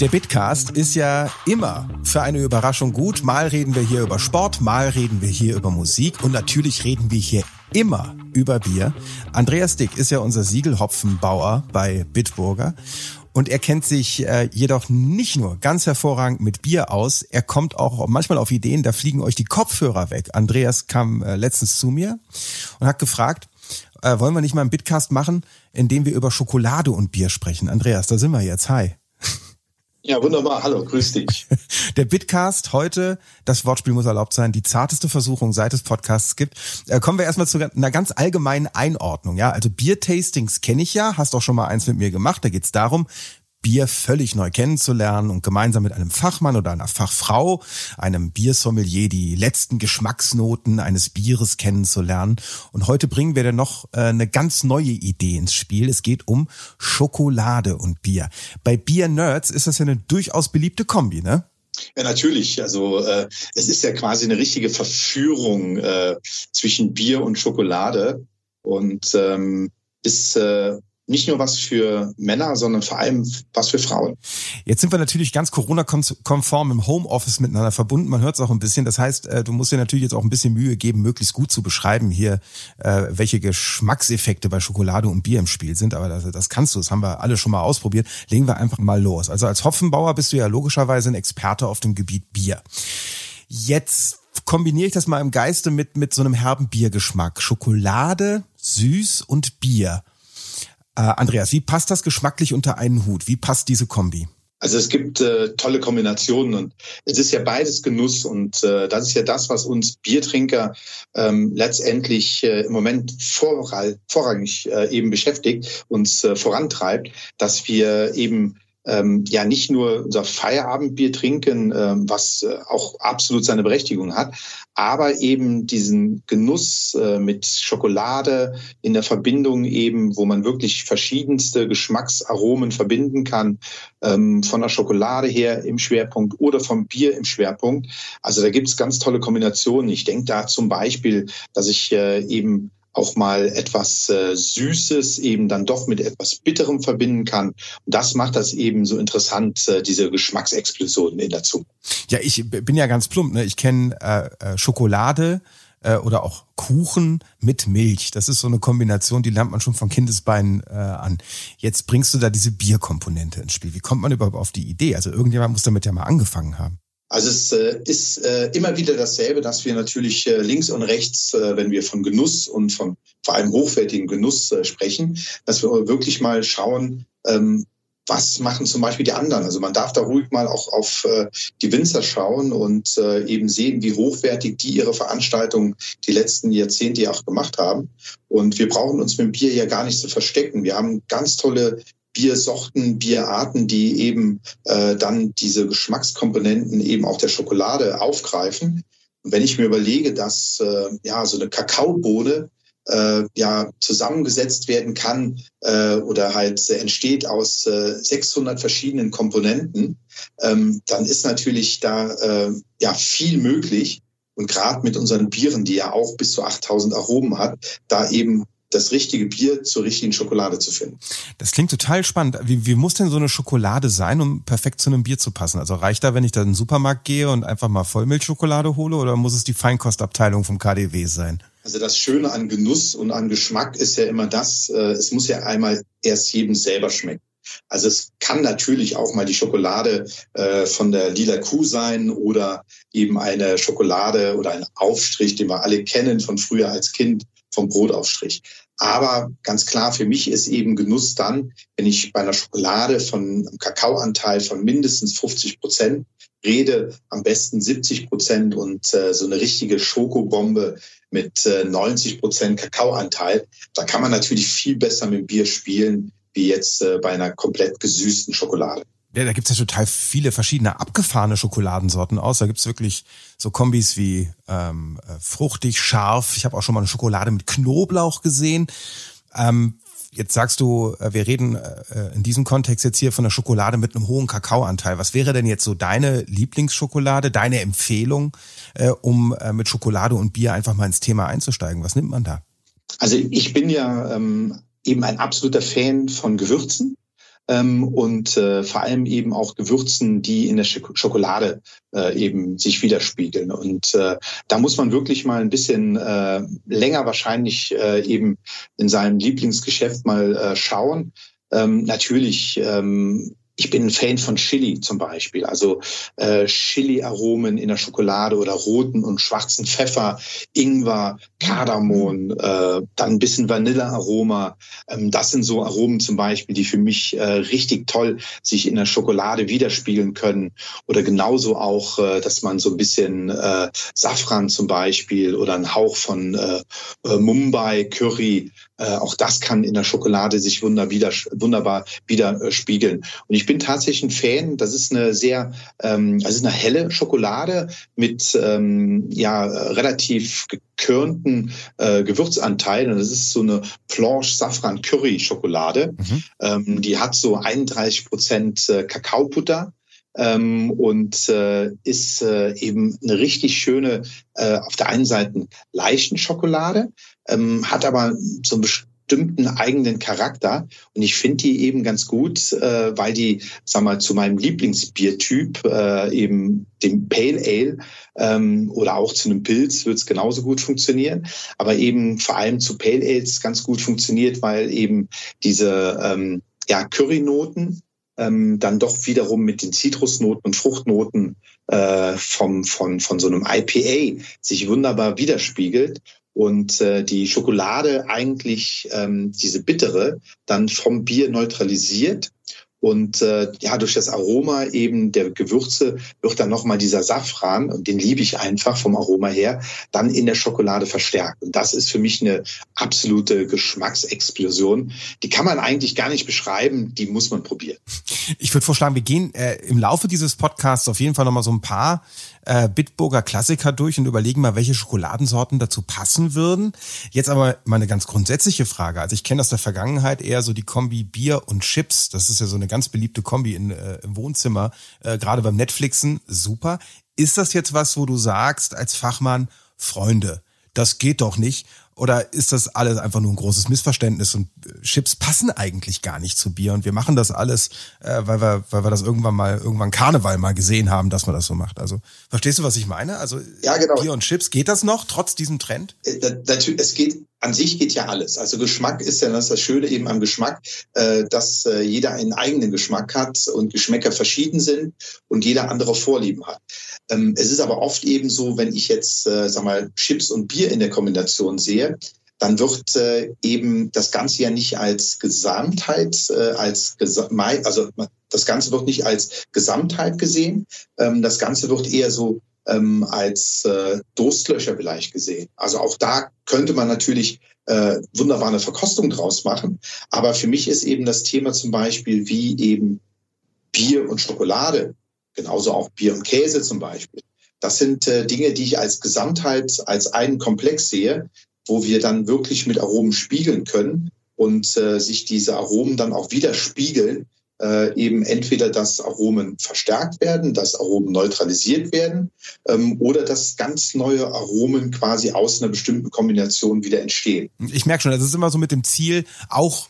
Der Bitcast ist ja immer für eine Überraschung gut. Mal reden wir hier über Sport, mal reden wir hier über Musik und natürlich reden wir hier immer über Bier. Andreas Dick ist ja unser Siegelhopfenbauer bei Bitburger und er kennt sich äh, jedoch nicht nur ganz hervorragend mit Bier aus, er kommt auch manchmal auf Ideen, da fliegen euch die Kopfhörer weg. Andreas kam äh, letztens zu mir und hat gefragt, äh, wollen wir nicht mal einen Bitcast machen, in dem wir über Schokolade und Bier sprechen? Andreas, da sind wir jetzt. Hi. Ja, wunderbar. Hallo, grüß dich. Der Bitcast heute, das Wortspiel muss erlaubt sein, die zarteste Versuchung, seit es Podcasts gibt. Äh, kommen wir erstmal zu einer ganz allgemeinen Einordnung. Ja, also Biertastings kenne ich ja, hast auch schon mal eins mit mir gemacht. Da geht's darum, Bier völlig neu kennenzulernen und gemeinsam mit einem Fachmann oder einer Fachfrau, einem Biersommelier, die letzten Geschmacksnoten eines Bieres kennenzulernen. Und heute bringen wir dann noch äh, eine ganz neue Idee ins Spiel. Es geht um Schokolade und Bier. Bei Bier Nerds ist das ja eine durchaus beliebte Kombi, ne? Ja, natürlich. Also äh, es ist ja quasi eine richtige Verführung äh, zwischen Bier und Schokolade und ähm, ist äh, nicht nur was für Männer, sondern vor allem was für Frauen. Jetzt sind wir natürlich ganz Corona-konform im Homeoffice miteinander verbunden. Man hört es auch ein bisschen. Das heißt, äh, du musst dir natürlich jetzt auch ein bisschen Mühe geben, möglichst gut zu beschreiben hier, äh, welche Geschmackseffekte bei Schokolade und Bier im Spiel sind. Aber das, das kannst du. Das haben wir alle schon mal ausprobiert. Legen wir einfach mal los. Also als Hopfenbauer bist du ja logischerweise ein Experte auf dem Gebiet Bier. Jetzt kombiniere ich das mal im Geiste mit, mit so einem herben Biergeschmack. Schokolade, süß und Bier. Äh, Andreas, wie passt das geschmacklich unter einen Hut? Wie passt diese Kombi? Also es gibt äh, tolle Kombinationen und es ist ja beides Genuss und äh, das ist ja das, was uns Biertrinker ähm, letztendlich äh, im Moment vorrangig äh, eben beschäftigt, uns äh, vorantreibt, dass wir eben ähm, ja nicht nur unser Feierabendbier trinken, ähm, was äh, auch absolut seine Berechtigung hat, aber eben diesen Genuss äh, mit Schokolade in der Verbindung eben, wo man wirklich verschiedenste Geschmacksaromen verbinden kann, ähm, von der Schokolade her im Schwerpunkt oder vom Bier im Schwerpunkt. Also da gibt es ganz tolle Kombinationen. Ich denke da zum Beispiel, dass ich äh, eben auch mal etwas äh, Süßes eben dann doch mit etwas Bitterem verbinden kann. Und das macht das eben so interessant, äh, diese Geschmacksexplosionen in der Zunge. Ja, ich bin ja ganz plump. Ne? Ich kenne äh, äh, Schokolade äh, oder auch Kuchen mit Milch. Das ist so eine Kombination, die lernt man schon von Kindesbeinen äh, an. Jetzt bringst du da diese Bierkomponente ins Spiel. Wie kommt man überhaupt auf die Idee? Also irgendjemand muss damit ja mal angefangen haben. Also es äh, ist äh, immer wieder dasselbe, dass wir natürlich äh, links und rechts, wenn wir von Genuss und von vor allem hochwertigen Genuss sprechen, dass wir wirklich mal schauen, ähm, was machen zum Beispiel die anderen. Also man darf da ruhig mal auch auf die Winzer schauen und eben sehen, wie hochwertig die ihre Veranstaltungen die letzten Jahrzehnte ja auch gemacht haben. Und wir brauchen uns mit dem Bier ja gar nicht zu verstecken. Wir haben ganz tolle Biersorten, Bierarten, die eben äh, dann diese Geschmackskomponenten eben auch der Schokolade aufgreifen. Und wenn ich mir überlege, dass äh, ja so eine Kakaobohne äh, ja zusammengesetzt werden kann äh, oder halt entsteht aus äh, 600 verschiedenen Komponenten, ähm, dann ist natürlich da äh, ja viel möglich. Und gerade mit unseren Bieren, die ja auch bis zu 8000 Aromen hat, da eben das richtige Bier zur richtigen Schokolade zu finden. Das klingt total spannend. Wie, wie muss denn so eine Schokolade sein, um perfekt zu einem Bier zu passen? Also reicht da, wenn ich da in den Supermarkt gehe und einfach mal Vollmilchschokolade hole oder muss es die Feinkostabteilung vom KDW sein? Also das Schöne an Genuss und an Geschmack ist ja immer das, äh, es muss ja einmal erst jedem selber schmecken. Also es kann natürlich auch mal die Schokolade äh, von der lila Kuh sein oder eben eine Schokolade oder ein Aufstrich, den wir alle kennen von früher als Kind vom Brotaufstrich. Aber ganz klar, für mich ist eben Genuss dann, wenn ich bei einer Schokolade von einem Kakaoanteil von mindestens 50 Prozent rede, am besten 70 Prozent und äh, so eine richtige Schokobombe mit äh, 90 Prozent Kakaoanteil. Da kann man natürlich viel besser mit Bier spielen, wie jetzt äh, bei einer komplett gesüßten Schokolade. Ja, da gibt's ja total viele verschiedene abgefahrene Schokoladensorten aus. Da gibt's wirklich so Kombis wie ähm, äh, fruchtig, scharf. Ich habe auch schon mal eine Schokolade mit Knoblauch gesehen. Ähm, jetzt sagst du, äh, wir reden äh, in diesem Kontext jetzt hier von der Schokolade mit einem hohen Kakaoanteil. Was wäre denn jetzt so deine Lieblingsschokolade, deine Empfehlung, äh, um äh, mit Schokolade und Bier einfach mal ins Thema einzusteigen? Was nimmt man da? Also ich bin ja ähm, eben ein absoluter Fan von Gewürzen. Ähm, und äh, vor allem eben auch Gewürzen, die in der Schokolade äh, eben sich widerspiegeln. Und äh, da muss man wirklich mal ein bisschen äh, länger wahrscheinlich äh, eben in seinem Lieblingsgeschäft mal äh, schauen. Ähm, natürlich ähm, ich bin ein Fan von Chili zum Beispiel, also äh, Chili-Aromen in der Schokolade oder roten und schwarzen Pfeffer, Ingwer, Kardamom, äh, dann ein bisschen Vanillearoma. Ähm, das sind so Aromen zum Beispiel, die für mich äh, richtig toll sich in der Schokolade widerspiegeln können. Oder genauso auch, äh, dass man so ein bisschen äh, Safran zum Beispiel oder ein Hauch von äh, äh Mumbai Curry äh, auch das kann in der Schokolade sich wunder wieder, wunderbar widerspiegeln. Und ich bin tatsächlich ein Fan. Das ist eine sehr, ähm, also eine helle Schokolade mit ähm, ja relativ gekörnten äh, Gewürzanteilen. Und das ist so eine Planche Safran Curry Schokolade. Mhm. Ähm, die hat so 31 Prozent äh, Kakaobutter. Ähm, und äh, ist äh, eben eine richtig schöne, äh, auf der einen Seite leichten Schokolade, ähm, hat aber so einen bestimmten eigenen Charakter. Und ich finde die eben ganz gut, äh, weil die, sag mal, zu meinem Lieblingsbiertyp, äh, eben dem Pale Ale ähm, oder auch zu einem Pilz wird es genauso gut funktionieren. Aber eben vor allem zu Pale Ales ganz gut funktioniert, weil eben diese ähm, ja, Currynoten ähm, dann doch wiederum mit den Zitrusnoten und Fruchtnoten äh, vom, von, von so einem IPA sich wunderbar widerspiegelt und äh, die Schokolade eigentlich ähm, diese bittere dann vom Bier neutralisiert und äh, ja, durch das Aroma eben der Gewürze wird dann nochmal dieser Safran, und den liebe ich einfach vom Aroma her, dann in der Schokolade verstärkt. Und das ist für mich eine absolute Geschmacksexplosion. Die kann man eigentlich gar nicht beschreiben, die muss man probieren. Ich würde vorschlagen, wir gehen äh, im Laufe dieses Podcasts auf jeden Fall nochmal so ein paar äh, Bitburger Klassiker durch und überlegen mal, welche Schokoladensorten dazu passen würden. Jetzt aber mal eine ganz grundsätzliche Frage. Also ich kenne aus der Vergangenheit eher so die Kombi Bier und Chips. Das ist ja so eine ganz beliebte Kombi in, äh, im Wohnzimmer, äh, gerade beim Netflixen. Super. Ist das jetzt was, wo du sagst als Fachmann, Freunde, das geht doch nicht? Oder ist das alles einfach nur ein großes Missverständnis und äh, Chips passen eigentlich gar nicht zu Bier und wir machen das alles, äh, weil wir, weil wir das irgendwann mal, irgendwann Karneval mal gesehen haben, dass man das so macht. Also verstehst du, was ich meine? Also ja, genau. Bier und Chips, geht das noch trotz diesem Trend? Äh, natürlich, es geht, an sich geht ja alles. Also Geschmack ist ja das, das Schöne eben am Geschmack, äh, dass äh, jeder einen eigenen Geschmack hat und Geschmäcker verschieden sind und jeder andere Vorlieben hat. Ähm, es ist aber oft eben so, wenn ich jetzt, äh, sag mal, Chips und Bier in der Kombination sehe, dann wird äh, eben das Ganze ja nicht als Gesamtheit, äh, als Gesa also das Ganze wird nicht als Gesamtheit gesehen. Ähm, das Ganze wird eher so ähm, als äh, Durstlöcher vielleicht gesehen. Also auch da könnte man natürlich äh, wunderbar eine Verkostung draus machen. Aber für mich ist eben das Thema zum Beispiel wie eben Bier und Schokolade genauso auch Bier und Käse zum Beispiel. Das sind äh, Dinge, die ich als Gesamtheit, als einen Komplex sehe, wo wir dann wirklich mit Aromen spiegeln können und äh, sich diese Aromen dann auch widerspiegeln, äh, eben entweder, dass Aromen verstärkt werden, dass Aromen neutralisiert werden ähm, oder dass ganz neue Aromen quasi aus einer bestimmten Kombination wieder entstehen. Ich merke schon, das ist immer so mit dem Ziel, auch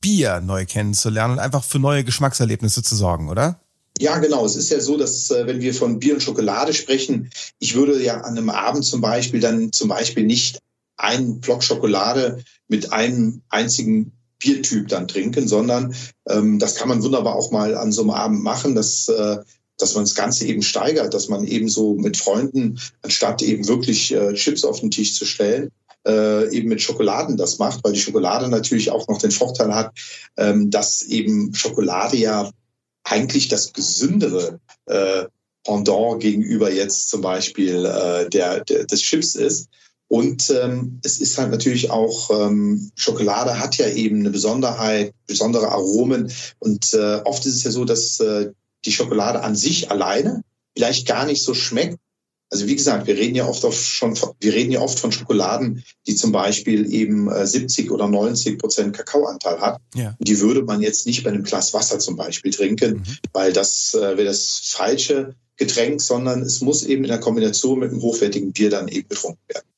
Bier neu kennenzulernen und einfach für neue Geschmackserlebnisse zu sorgen, oder? Ja, genau. Es ist ja so, dass äh, wenn wir von Bier und Schokolade sprechen, ich würde ja an einem Abend zum Beispiel dann zum Beispiel nicht einen Block Schokolade mit einem einzigen Biertyp dann trinken, sondern ähm, das kann man wunderbar auch mal an so einem Abend machen, dass, äh, dass man das Ganze eben steigert, dass man eben so mit Freunden, anstatt eben wirklich äh, Chips auf den Tisch zu stellen, äh, eben mit Schokoladen das macht, weil die Schokolade natürlich auch noch den Vorteil hat, ähm, dass eben Schokolade ja eigentlich das gesündere äh, Pendant gegenüber jetzt zum Beispiel äh, der, der, des Chips ist. Und ähm, es ist halt natürlich auch, ähm, Schokolade hat ja eben eine Besonderheit, besondere Aromen. Und äh, oft ist es ja so, dass äh, die Schokolade an sich alleine vielleicht gar nicht so schmeckt, also wie gesagt, wir reden ja oft schon, wir reden ja oft von Schokoladen, die zum Beispiel eben 70 äh, oder 90 Prozent Kakaoanteil hat. Ja. Die würde man jetzt nicht bei einem Glas Wasser zum Beispiel trinken, mhm. weil das äh, wäre das falsche Getränk, sondern es muss eben in der Kombination mit einem hochwertigen Bier dann eben getrunken werden.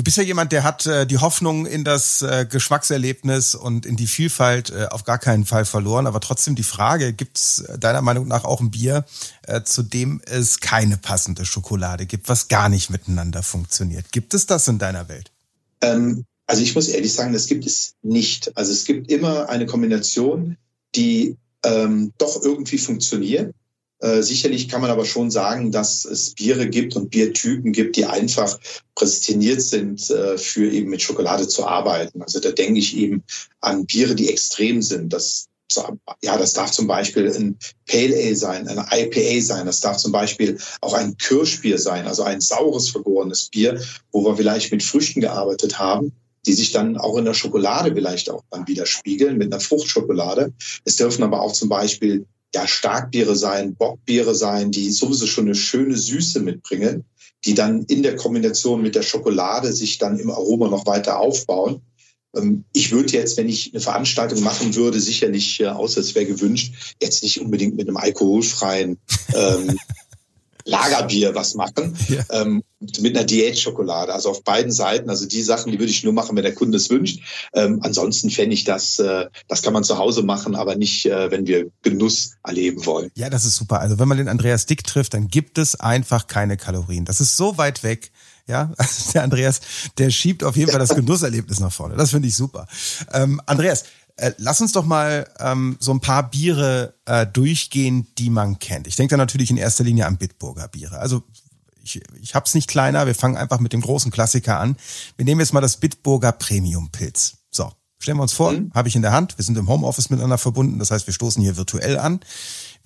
Du bist ja jemand, der hat äh, die Hoffnung in das äh, Geschmackserlebnis und in die Vielfalt äh, auf gar keinen Fall verloren. Aber trotzdem die Frage, gibt es deiner Meinung nach auch ein Bier, äh, zu dem es keine passende Schokolade gibt, was gar nicht miteinander funktioniert? Gibt es das in deiner Welt? Ähm, also ich muss ehrlich sagen, das gibt es nicht. Also es gibt immer eine Kombination, die ähm, doch irgendwie funktioniert. Äh, sicherlich kann man aber schon sagen, dass es Biere gibt und Biertypen gibt, die einfach prädestiniert sind, äh, für eben mit Schokolade zu arbeiten. Also da denke ich eben an Biere, die extrem sind. Das ja, das darf zum Beispiel ein Pale Ale sein, eine IPA sein. Das darf zum Beispiel auch ein Kirschbier sein, also ein saures vergorenes Bier, wo wir vielleicht mit Früchten gearbeitet haben die sich dann auch in der Schokolade vielleicht auch dann widerspiegeln mit einer Fruchtschokolade. Es dürfen aber auch zum Beispiel ja, Starkbiere sein, Bockbiere sein, die sowieso schon eine schöne Süße mitbringen, die dann in der Kombination mit der Schokolade sich dann im Aroma noch weiter aufbauen. Ähm, ich würde jetzt, wenn ich eine Veranstaltung machen würde, sicherlich, äh, außer es wäre gewünscht, jetzt nicht unbedingt mit einem alkoholfreien ähm, Lagerbier was machen ja. ähm, mit einer Diätschokolade. Also auf beiden Seiten. Also die Sachen, die würde ich nur machen, wenn der Kunde es wünscht. Ähm, ansonsten fände ich das, äh, das kann man zu Hause machen, aber nicht, äh, wenn wir Genuss erleben wollen. Ja, das ist super. Also wenn man den Andreas Dick trifft, dann gibt es einfach keine Kalorien. Das ist so weit weg. Ja, also der Andreas, der schiebt auf jeden Fall das Genusserlebnis nach vorne. Das finde ich super. Ähm, Andreas, äh, lass uns doch mal ähm, so ein paar Biere äh, durchgehen, die man kennt. Ich denke da natürlich in erster Linie an Bitburger Biere. Also ich, ich habe es nicht kleiner, wir fangen einfach mit dem großen Klassiker an. Wir nehmen jetzt mal das Bitburger Premium Pilz. So, stellen wir uns vor, mhm. habe ich in der Hand. Wir sind im Homeoffice miteinander verbunden, das heißt, wir stoßen hier virtuell an.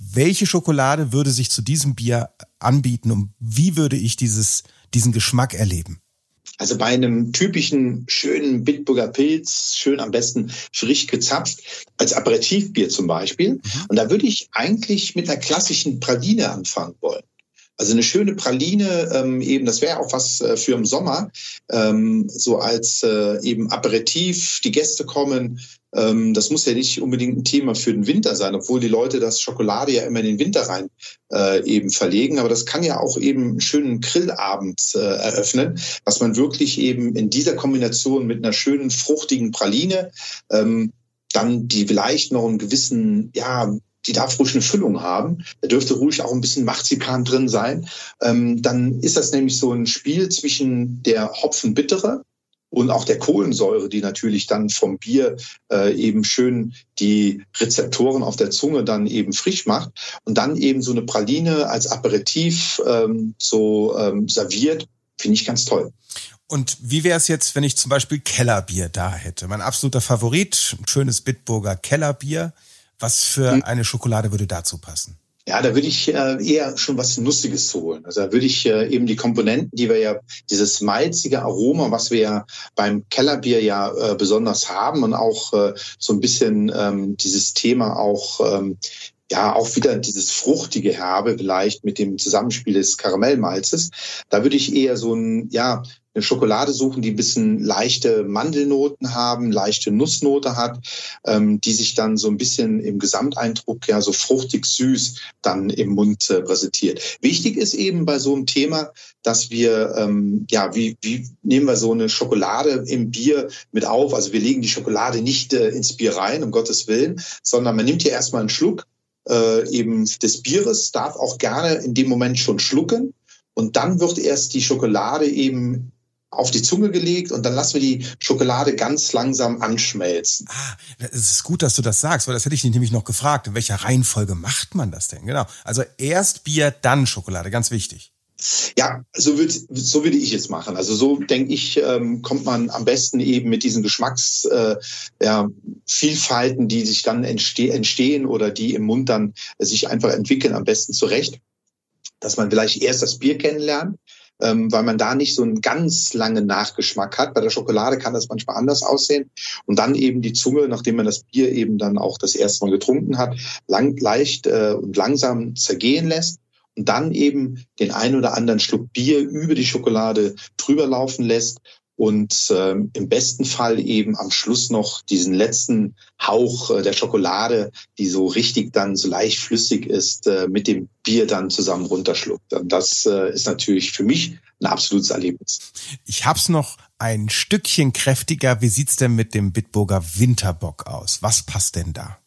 Welche Schokolade würde sich zu diesem Bier anbieten und wie würde ich dieses, diesen Geschmack erleben? Also bei einem typischen schönen Bitburger Pilz, schön am besten frisch gezapft, als Aperitivbier zum Beispiel. Mhm. Und da würde ich eigentlich mit einer klassischen Praline anfangen wollen. Also eine schöne Praline, ähm, eben, das wäre auch was äh, für im Sommer, ähm, so als äh, eben Aperitif, die Gäste kommen. Ähm, das muss ja nicht unbedingt ein Thema für den Winter sein, obwohl die Leute das Schokolade ja immer in den Winter rein äh, eben verlegen. Aber das kann ja auch eben einen schönen Grillabend äh, eröffnen, was man wirklich eben in dieser Kombination mit einer schönen fruchtigen Praline ähm, dann die vielleicht noch einen gewissen, ja, die darf ruhig eine Füllung haben. Da dürfte ruhig auch ein bisschen Marzipan drin sein. Ähm, dann ist das nämlich so ein Spiel zwischen der Hopfenbittere und auch der Kohlensäure, die natürlich dann vom Bier äh, eben schön die Rezeptoren auf der Zunge dann eben frisch macht und dann eben so eine Praline als Aperitif ähm, so ähm, serviert, finde ich ganz toll. Und wie wäre es jetzt, wenn ich zum Beispiel Kellerbier da hätte? Mein absoluter Favorit, ein schönes Bitburger Kellerbier. Was für hm. eine Schokolade würde dazu passen? Ja, da würde ich äh, eher schon was Nussiges holen. Also da würde ich äh, eben die Komponenten, die wir ja, dieses malzige Aroma, was wir ja beim Kellerbier ja äh, besonders haben und auch äh, so ein bisschen ähm, dieses Thema auch ähm, ja auch wieder dieses fruchtige Herbe vielleicht mit dem Zusammenspiel des Karamellmalzes. Da würde ich eher so ein ja eine Schokolade suchen, die ein bisschen leichte Mandelnoten haben, leichte Nussnote hat, ähm, die sich dann so ein bisschen im Gesamteindruck ja so fruchtig süß dann im Mund äh, präsentiert. Wichtig ist eben bei so einem Thema, dass wir, ähm, ja, wie, wie nehmen wir so eine Schokolade im Bier mit auf? Also wir legen die Schokolade nicht äh, ins Bier rein, um Gottes Willen, sondern man nimmt hier erstmal einen Schluck äh, eben des Bieres, darf auch gerne in dem Moment schon schlucken. Und dann wird erst die Schokolade eben auf die Zunge gelegt und dann lassen wir die Schokolade ganz langsam anschmelzen. Ah, es ist gut, dass du das sagst, weil das hätte ich dich nämlich noch gefragt. In welcher Reihenfolge macht man das denn? Genau. Also erst Bier, dann Schokolade, ganz wichtig. Ja, so würde so würde ich es machen. Also so denke ich, ähm, kommt man am besten eben mit diesen Geschmacksvielfalten, äh, ja, die sich dann entste entstehen oder die im Mund dann sich einfach entwickeln, am besten zurecht. Dass man vielleicht erst das Bier kennenlernt, ähm, weil man da nicht so einen ganz langen Nachgeschmack hat. Bei der Schokolade kann das manchmal anders aussehen. Und dann eben die Zunge, nachdem man das Bier eben dann auch das erste Mal getrunken hat, lang, leicht äh, und langsam zergehen lässt und dann eben den ein oder anderen Schluck Bier über die Schokolade drüber laufen lässt und ähm, im besten Fall eben am Schluss noch diesen letzten Hauch äh, der Schokolade, die so richtig dann so leicht flüssig ist, äh, mit dem Bier dann zusammen runterschluckt. Und das äh, ist natürlich für mich ein absolutes Erlebnis. Ich hab's noch ein Stückchen kräftiger. Wie sieht's denn mit dem Bitburger Winterbock aus? Was passt denn da?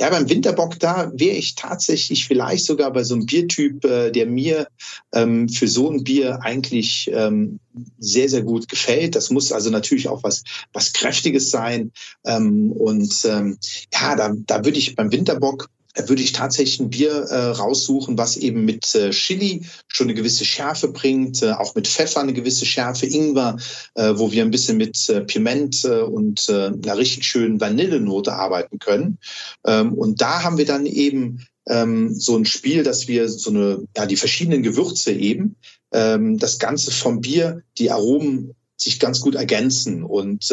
Ja, beim Winterbock, da wäre ich tatsächlich vielleicht sogar bei so einem Biertyp, äh, der mir ähm, für so ein Bier eigentlich ähm, sehr, sehr gut gefällt. Das muss also natürlich auch was, was Kräftiges sein. Ähm, und ähm, ja, da, da würde ich beim Winterbock würde ich tatsächlich ein Bier äh, raussuchen, was eben mit äh, Chili schon eine gewisse Schärfe bringt, äh, auch mit Pfeffer eine gewisse Schärfe, Ingwer, äh, wo wir ein bisschen mit äh, Piment äh, und einer richtig schönen Vanillenote arbeiten können. Ähm, und da haben wir dann eben ähm, so ein Spiel, dass wir so eine, ja, die verschiedenen Gewürze eben, ähm, das Ganze vom Bier, die Aromen sich ganz gut ergänzen und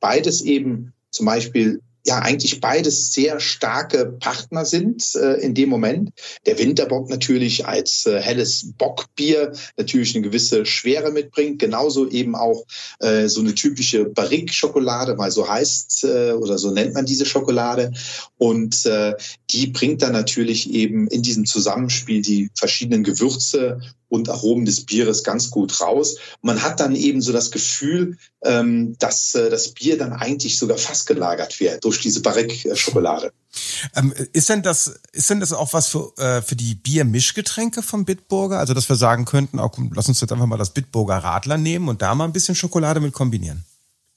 beides eben zum Beispiel ja eigentlich beides sehr starke Partner sind äh, in dem Moment. Der Winterbock natürlich als äh, helles Bockbier natürlich eine gewisse Schwere mitbringt, genauso eben auch äh, so eine typische Barrique-Schokolade, weil so heißt äh, oder so nennt man diese Schokolade. Und äh, die bringt dann natürlich eben in diesem Zusammenspiel die verschiedenen Gewürze und Aromen des Bieres ganz gut raus. man hat dann eben so das Gefühl, ähm, dass äh, das Bier dann eigentlich sogar fast gelagert wird durch diese Barrique-Schokolade. Ähm, ist denn das, ist denn das auch was für, äh, für die Biermischgetränke vom Bitburger? Also, dass wir sagen könnten, auch, lass uns jetzt einfach mal das Bitburger Radler nehmen und da mal ein bisschen Schokolade mit kombinieren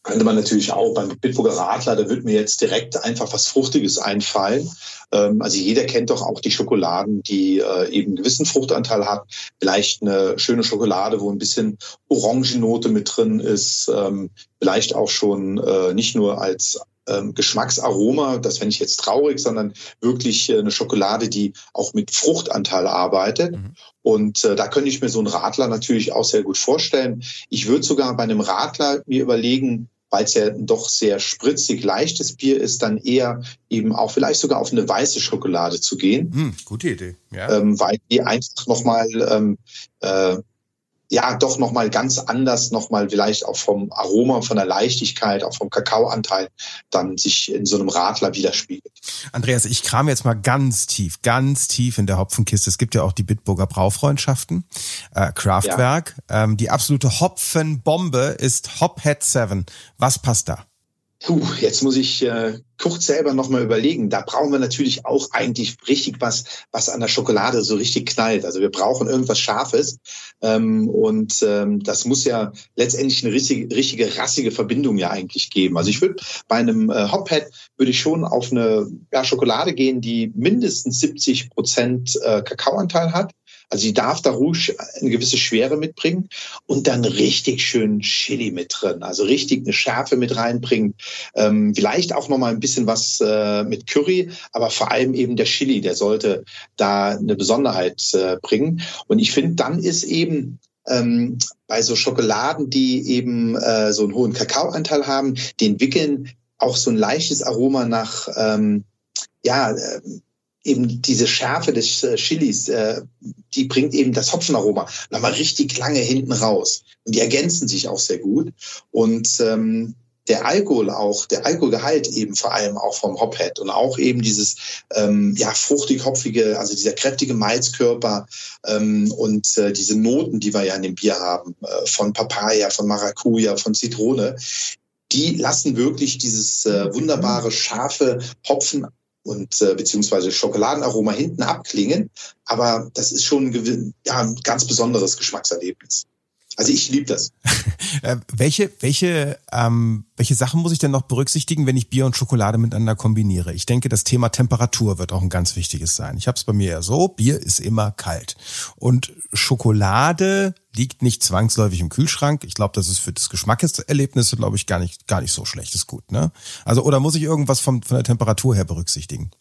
könnte man natürlich auch beim Bitburger Radler, da wird mir jetzt direkt einfach was Fruchtiges einfallen. Ähm, also jeder kennt doch auch die Schokoladen, die äh, eben einen gewissen Fruchtanteil hat. Vielleicht eine schöne Schokolade, wo ein bisschen Orangenote mit drin ist. Ähm, vielleicht auch schon äh, nicht nur als ähm, Geschmacksaroma, das fände ich jetzt traurig, sondern wirklich äh, eine Schokolade, die auch mit Fruchtanteil arbeitet. Mhm. Und äh, da könnte ich mir so einen Radler natürlich auch sehr gut vorstellen. Ich würde sogar bei einem Radler mir überlegen, weil es ja doch sehr spritzig leichtes Bier ist, dann eher eben auch vielleicht sogar auf eine weiße Schokolade zu gehen. Hm, gute Idee. Ja. Ähm, weil die einfach nochmal ähm, äh, ja doch nochmal ganz anders, nochmal vielleicht auch vom Aroma, von der Leichtigkeit, auch vom Kakaoanteil dann sich in so einem Radler widerspiegelt. Andreas, ich kram jetzt mal ganz tief, ganz tief in der Hopfenkiste. Es gibt ja auch die Bitburger Braufreundschaften, äh, Kraftwerk. Ja. Ähm, die absolute Hopfenbombe ist Hophead 7. Was passt da? Puh, jetzt muss ich äh, kurz selber nochmal überlegen. Da brauchen wir natürlich auch eigentlich richtig was, was an der Schokolade so richtig knallt. Also wir brauchen irgendwas Scharfes. Ähm, und ähm, das muss ja letztendlich eine richtige, richtige rassige Verbindung ja eigentlich geben. Also ich würde bei einem äh, Hophead würde ich schon auf eine ja, Schokolade gehen, die mindestens 70 Prozent äh, Kakaoanteil hat also sie darf da ruhig eine gewisse Schwere mitbringen und dann richtig schön Chili mit drin, also richtig eine Schärfe mit reinbringen. Ähm, vielleicht auch noch mal ein bisschen was äh, mit Curry, aber vor allem eben der Chili, der sollte da eine Besonderheit äh, bringen. Und ich finde, dann ist eben ähm, bei so Schokoladen, die eben äh, so einen hohen Kakaoanteil haben, die entwickeln auch so ein leichtes Aroma nach ähm, ja, äh, eben diese Schärfe des äh, Chilis, äh, die bringt eben das Hopfenaroma nochmal richtig lange hinten raus. Und die ergänzen sich auch sehr gut. Und ähm, der Alkohol auch, der Alkoholgehalt eben vor allem auch vom Hophead und auch eben dieses ähm, ja fruchtig-hopfige, also dieser kräftige Malzkörper ähm, und äh, diese Noten, die wir ja in dem Bier haben, äh, von Papaya, von Maracuja, von Zitrone, die lassen wirklich dieses äh, wunderbare, scharfe Hopfen und äh, beziehungsweise Schokoladenaroma hinten abklingen. Aber das ist schon ein, ja, ein ganz besonderes Geschmackserlebnis. Also ich liebe das. Äh, welche, welche, ähm, welche Sachen muss ich denn noch berücksichtigen, wenn ich Bier und Schokolade miteinander kombiniere? Ich denke, das Thema Temperatur wird auch ein ganz wichtiges sein. Ich habe es bei mir ja so, Bier ist immer kalt. Und Schokolade liegt nicht zwangsläufig im Kühlschrank. Ich glaube, das ist für das Geschmackserlebnis, glaube ich, gar nicht, gar nicht so schlecht. Ist gut, ne? Also, oder muss ich irgendwas vom, von der Temperatur her berücksichtigen?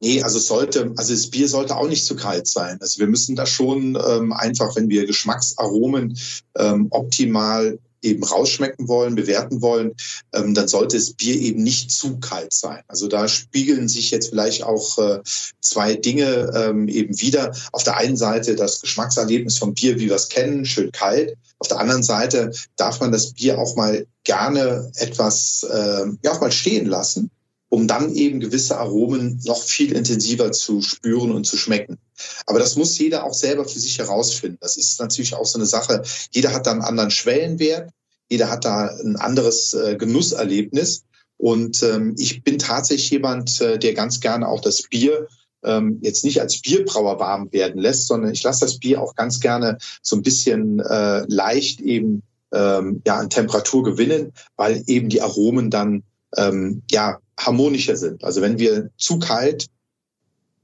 Nee, also sollte, also das Bier sollte auch nicht zu kalt sein. Also wir müssen da schon ähm, einfach, wenn wir Geschmacksaromen ähm, optimal eben rausschmecken wollen, bewerten wollen, ähm, dann sollte das Bier eben nicht zu kalt sein. Also da spiegeln sich jetzt vielleicht auch äh, zwei Dinge ähm, eben wieder. Auf der einen Seite das Geschmackserlebnis vom Bier, wie wir es kennen, schön kalt. Auf der anderen Seite darf man das Bier auch mal gerne etwas, äh, ja auch mal stehen lassen um dann eben gewisse Aromen noch viel intensiver zu spüren und zu schmecken. Aber das muss jeder auch selber für sich herausfinden. Das ist natürlich auch so eine Sache. Jeder hat da einen anderen Schwellenwert, jeder hat da ein anderes äh, Genusserlebnis. Und ähm, ich bin tatsächlich jemand, äh, der ganz gerne auch das Bier ähm, jetzt nicht als Bierbrauer warm werden lässt, sondern ich lasse das Bier auch ganz gerne so ein bisschen äh, leicht eben ähm, ja an Temperatur gewinnen, weil eben die Aromen dann ähm, ja harmonischer sind. Also wenn wir zu kalt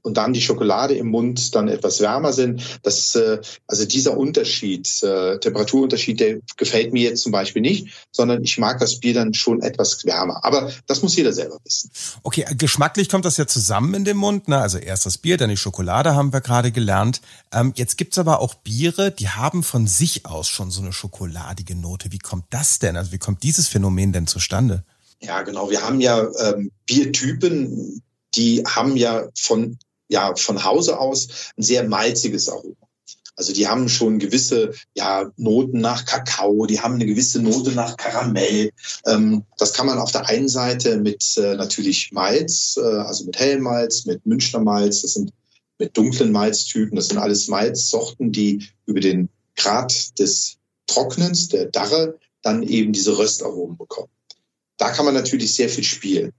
und dann die Schokolade im Mund dann etwas wärmer sind. Das, äh, also dieser Unterschied, äh, Temperaturunterschied, der gefällt mir jetzt zum Beispiel nicht, sondern ich mag das Bier dann schon etwas wärmer. Aber das muss jeder selber wissen. Okay, geschmacklich kommt das ja zusammen in dem Mund. Ne? Also erst das Bier, dann die Schokolade haben wir gerade gelernt. Ähm, jetzt gibt's aber auch Biere, die haben von sich aus schon so eine schokoladige Note. Wie kommt das denn? Also wie kommt dieses Phänomen denn zustande? Ja, genau. Wir haben ja ähm, Biertypen, die haben ja von, ja von Hause aus ein sehr malziges Aroma. Also die haben schon gewisse ja, Noten nach Kakao, die haben eine gewisse Note nach Karamell. Ähm, das kann man auf der einen Seite mit äh, natürlich Malz, äh, also mit hellem Malz, mit Münchner Malz, das sind mit dunklen Malztypen, das sind alles Malzsorten, die über den Grad des Trocknens, der Darre, dann eben diese Röstaromen bekommen. Da kann man natürlich sehr viel spielen.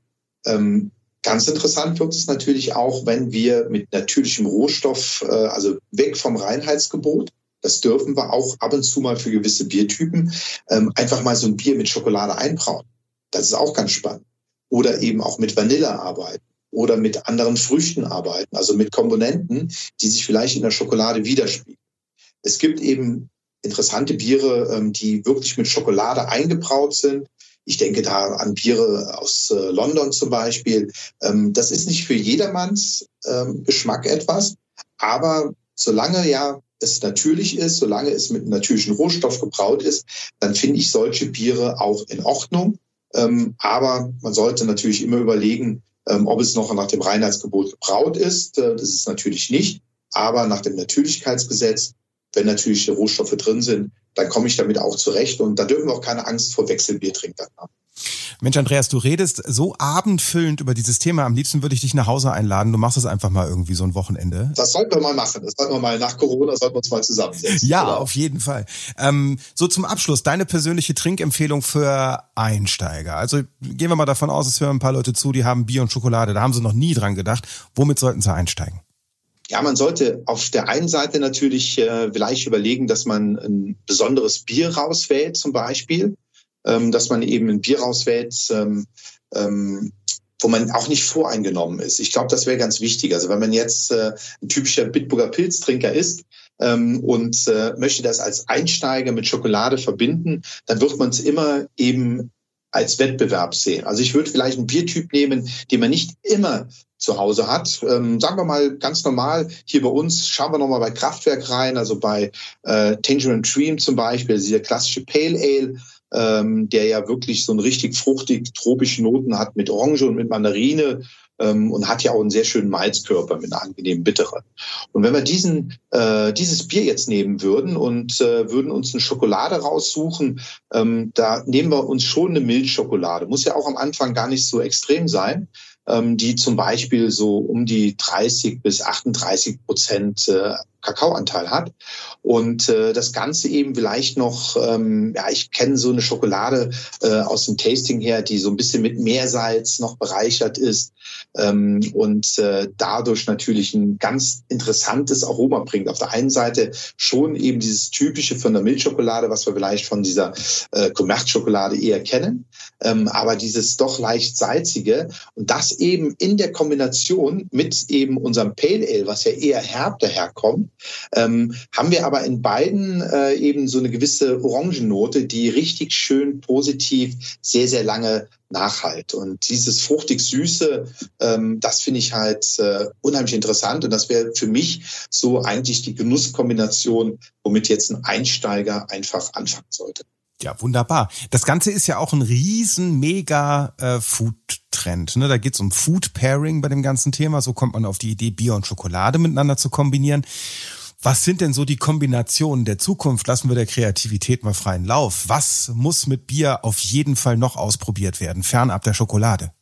Ähm, ganz interessant wird es natürlich auch, wenn wir mit natürlichem Rohstoff, äh, also weg vom Reinheitsgebot, das dürfen wir auch ab und zu mal für gewisse Biertypen, ähm, einfach mal so ein Bier mit Schokolade einbrauen. Das ist auch ganz spannend. Oder eben auch mit Vanille arbeiten oder mit anderen Früchten arbeiten, also mit Komponenten, die sich vielleicht in der Schokolade widerspiegeln. Es gibt eben interessante Biere, ähm, die wirklich mit Schokolade eingebraut sind, ich denke da an Biere aus äh, London zum Beispiel. Ähm, das ist nicht für jedermanns ähm, Geschmack etwas, aber solange ja es natürlich ist, solange es mit einem natürlichen Rohstoff gebraut ist, dann finde ich solche Biere auch in Ordnung. Ähm, aber man sollte natürlich immer überlegen, ob es noch nach dem Reinheitsgebot gebraut ist. Äh, das ist natürlich nicht. Aber nach dem Natürlichkeitsgesetz, wenn natürliche Rohstoffe drin sind, dann komme ich damit auch zurecht. Und da dürfen wir auch keine Angst vor Wechselbiertrinkern haben. Mensch, Andreas, du redest so abendfüllend über dieses Thema. Am liebsten würde ich dich nach Hause einladen. Du machst das einfach mal irgendwie so ein Wochenende. Das sollten wir mal machen. Das sollten wir mal nach Corona, sollten wir uns mal zusammensetzen. Ja, genau. auf jeden Fall. Ähm, so zum Abschluss, deine persönliche Trinkempfehlung für Einsteiger. Also gehen wir mal davon aus, es hören ein paar Leute zu, die haben Bier und Schokolade. Da haben sie noch nie dran gedacht. Womit sollten sie einsteigen? Ja, man sollte auf der einen Seite natürlich äh, vielleicht überlegen, dass man ein besonderes Bier rauswählt, zum Beispiel, ähm, dass man eben ein Bier rauswählt, ähm, ähm, wo man auch nicht voreingenommen ist. Ich glaube, das wäre ganz wichtig. Also wenn man jetzt äh, ein typischer Bitburger Pilztrinker ist ähm, und äh, möchte das als Einsteiger mit Schokolade verbinden, dann wird man es immer eben als Wettbewerb sehen. Also ich würde vielleicht einen Biertyp nehmen, den man nicht immer zu Hause hat. Ähm, sagen wir mal ganz normal, hier bei uns schauen wir nochmal bei Kraftwerk rein, also bei äh, Tangerine Dream zum Beispiel, dieser klassische Pale Ale, ähm, der ja wirklich so einen richtig fruchtig tropische Noten hat mit Orange und mit Mandarine ähm, und hat ja auch einen sehr schönen Malzkörper mit einer angenehmen Bittere. Und wenn wir diesen, äh, dieses Bier jetzt nehmen würden und äh, würden uns eine Schokolade raussuchen, ähm, da nehmen wir uns schon eine Milchschokolade. Muss ja auch am Anfang gar nicht so extrem sein die zum Beispiel so um die 30 bis 38 Prozent äh, Kakaoanteil hat. Und äh, das Ganze eben vielleicht noch, ähm, ja, ich kenne so eine Schokolade äh, aus dem Tasting her, die so ein bisschen mit Meersalz noch bereichert ist ähm, und äh, dadurch natürlich ein ganz interessantes Aroma bringt. Auf der einen Seite schon eben dieses typische von der Milchschokolade, was wir vielleicht von dieser äh, Commerz-Schokolade eher kennen, ähm, aber dieses doch leicht salzige und das eben in der Kombination mit eben unserem Pale Ale, was ja eher herb daherkommt, ähm, haben wir aber in beiden äh, eben so eine gewisse Orangennote, die richtig schön positiv sehr, sehr lange nachhalt. Und dieses fruchtig-süße, ähm, das finde ich halt äh, unheimlich interessant. Und das wäre für mich so eigentlich die Genusskombination, womit jetzt ein Einsteiger einfach anfangen sollte. Ja, wunderbar. Das Ganze ist ja auch ein riesen, mega äh, Food-Trend. Ne? Da geht's um Food-Pairing bei dem ganzen Thema. So kommt man auf die Idee, Bier und Schokolade miteinander zu kombinieren. Was sind denn so die Kombinationen der Zukunft? Lassen wir der Kreativität mal freien Lauf. Was muss mit Bier auf jeden Fall noch ausprobiert werden, fernab der Schokolade?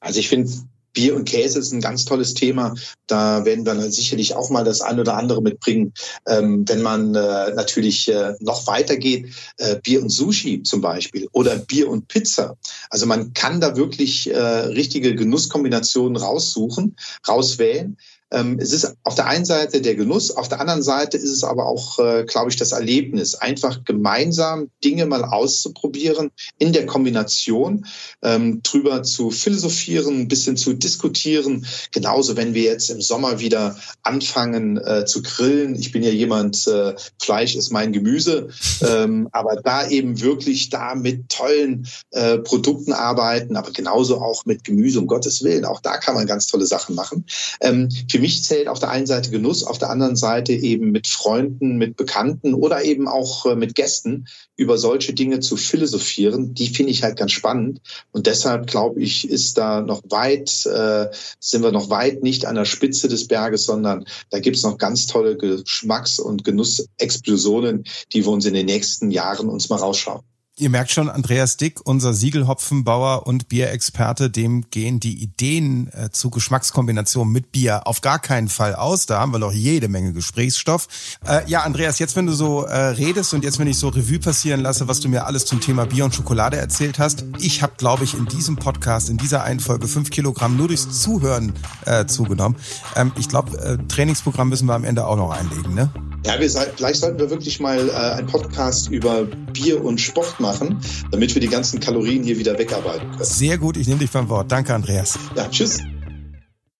Also ich finde, Bier und Käse ist ein ganz tolles Thema. Da werden wir sicherlich auch mal das ein oder andere mitbringen. Ähm, wenn man äh, natürlich äh, noch weitergeht, äh, Bier und Sushi zum Beispiel oder Bier und Pizza. Also man kann da wirklich äh, richtige Genusskombinationen raussuchen, rauswählen. Ähm, es ist auf der einen Seite der Genuss, auf der anderen Seite ist es aber auch, äh, glaube ich, das Erlebnis, einfach gemeinsam Dinge mal auszuprobieren in der Kombination, ähm, drüber zu philosophieren, ein bisschen zu diskutieren. Genauso, wenn wir jetzt im Sommer wieder anfangen äh, zu grillen. Ich bin ja jemand, äh, Fleisch ist mein Gemüse, ähm, aber da eben wirklich da mit tollen äh, Produkten arbeiten, aber genauso auch mit Gemüse, um Gottes Willen. Auch da kann man ganz tolle Sachen machen. Ähm, für mich zählt auf der einen Seite Genuss, auf der anderen Seite eben mit Freunden, mit Bekannten oder eben auch äh, mit Gästen über solche Dinge zu philosophieren. Die finde ich halt ganz spannend. Und deshalb glaube ich, ist da noch weit, äh, sind wir noch weit nicht an der Spitze des Berges, sondern da gibt es noch ganz tolle Geschmacks- und Genussexplosionen, die wir uns in den nächsten Jahren uns mal rausschauen. Ihr merkt schon, Andreas Dick, unser Siegelhopfenbauer und Bierexperte, dem gehen die Ideen äh, zu Geschmackskombinationen mit Bier auf gar keinen Fall aus. Da haben wir noch jede Menge Gesprächsstoff. Äh, ja, Andreas, jetzt wenn du so äh, redest und jetzt wenn ich so Revue passieren lasse, was du mir alles zum Thema Bier und Schokolade erzählt hast, ich habe, glaube ich, in diesem Podcast, in dieser Einfolge fünf Kilogramm nur durchs Zuhören äh, zugenommen. Ähm, ich glaube, äh, Trainingsprogramm müssen wir am Ende auch noch einlegen, ne? Ja, wir, vielleicht sollten wir wirklich mal einen Podcast über Bier und Sport machen, damit wir die ganzen Kalorien hier wieder wegarbeiten können. Sehr gut, ich nehme dich beim Wort. Danke, Andreas. Ja, tschüss.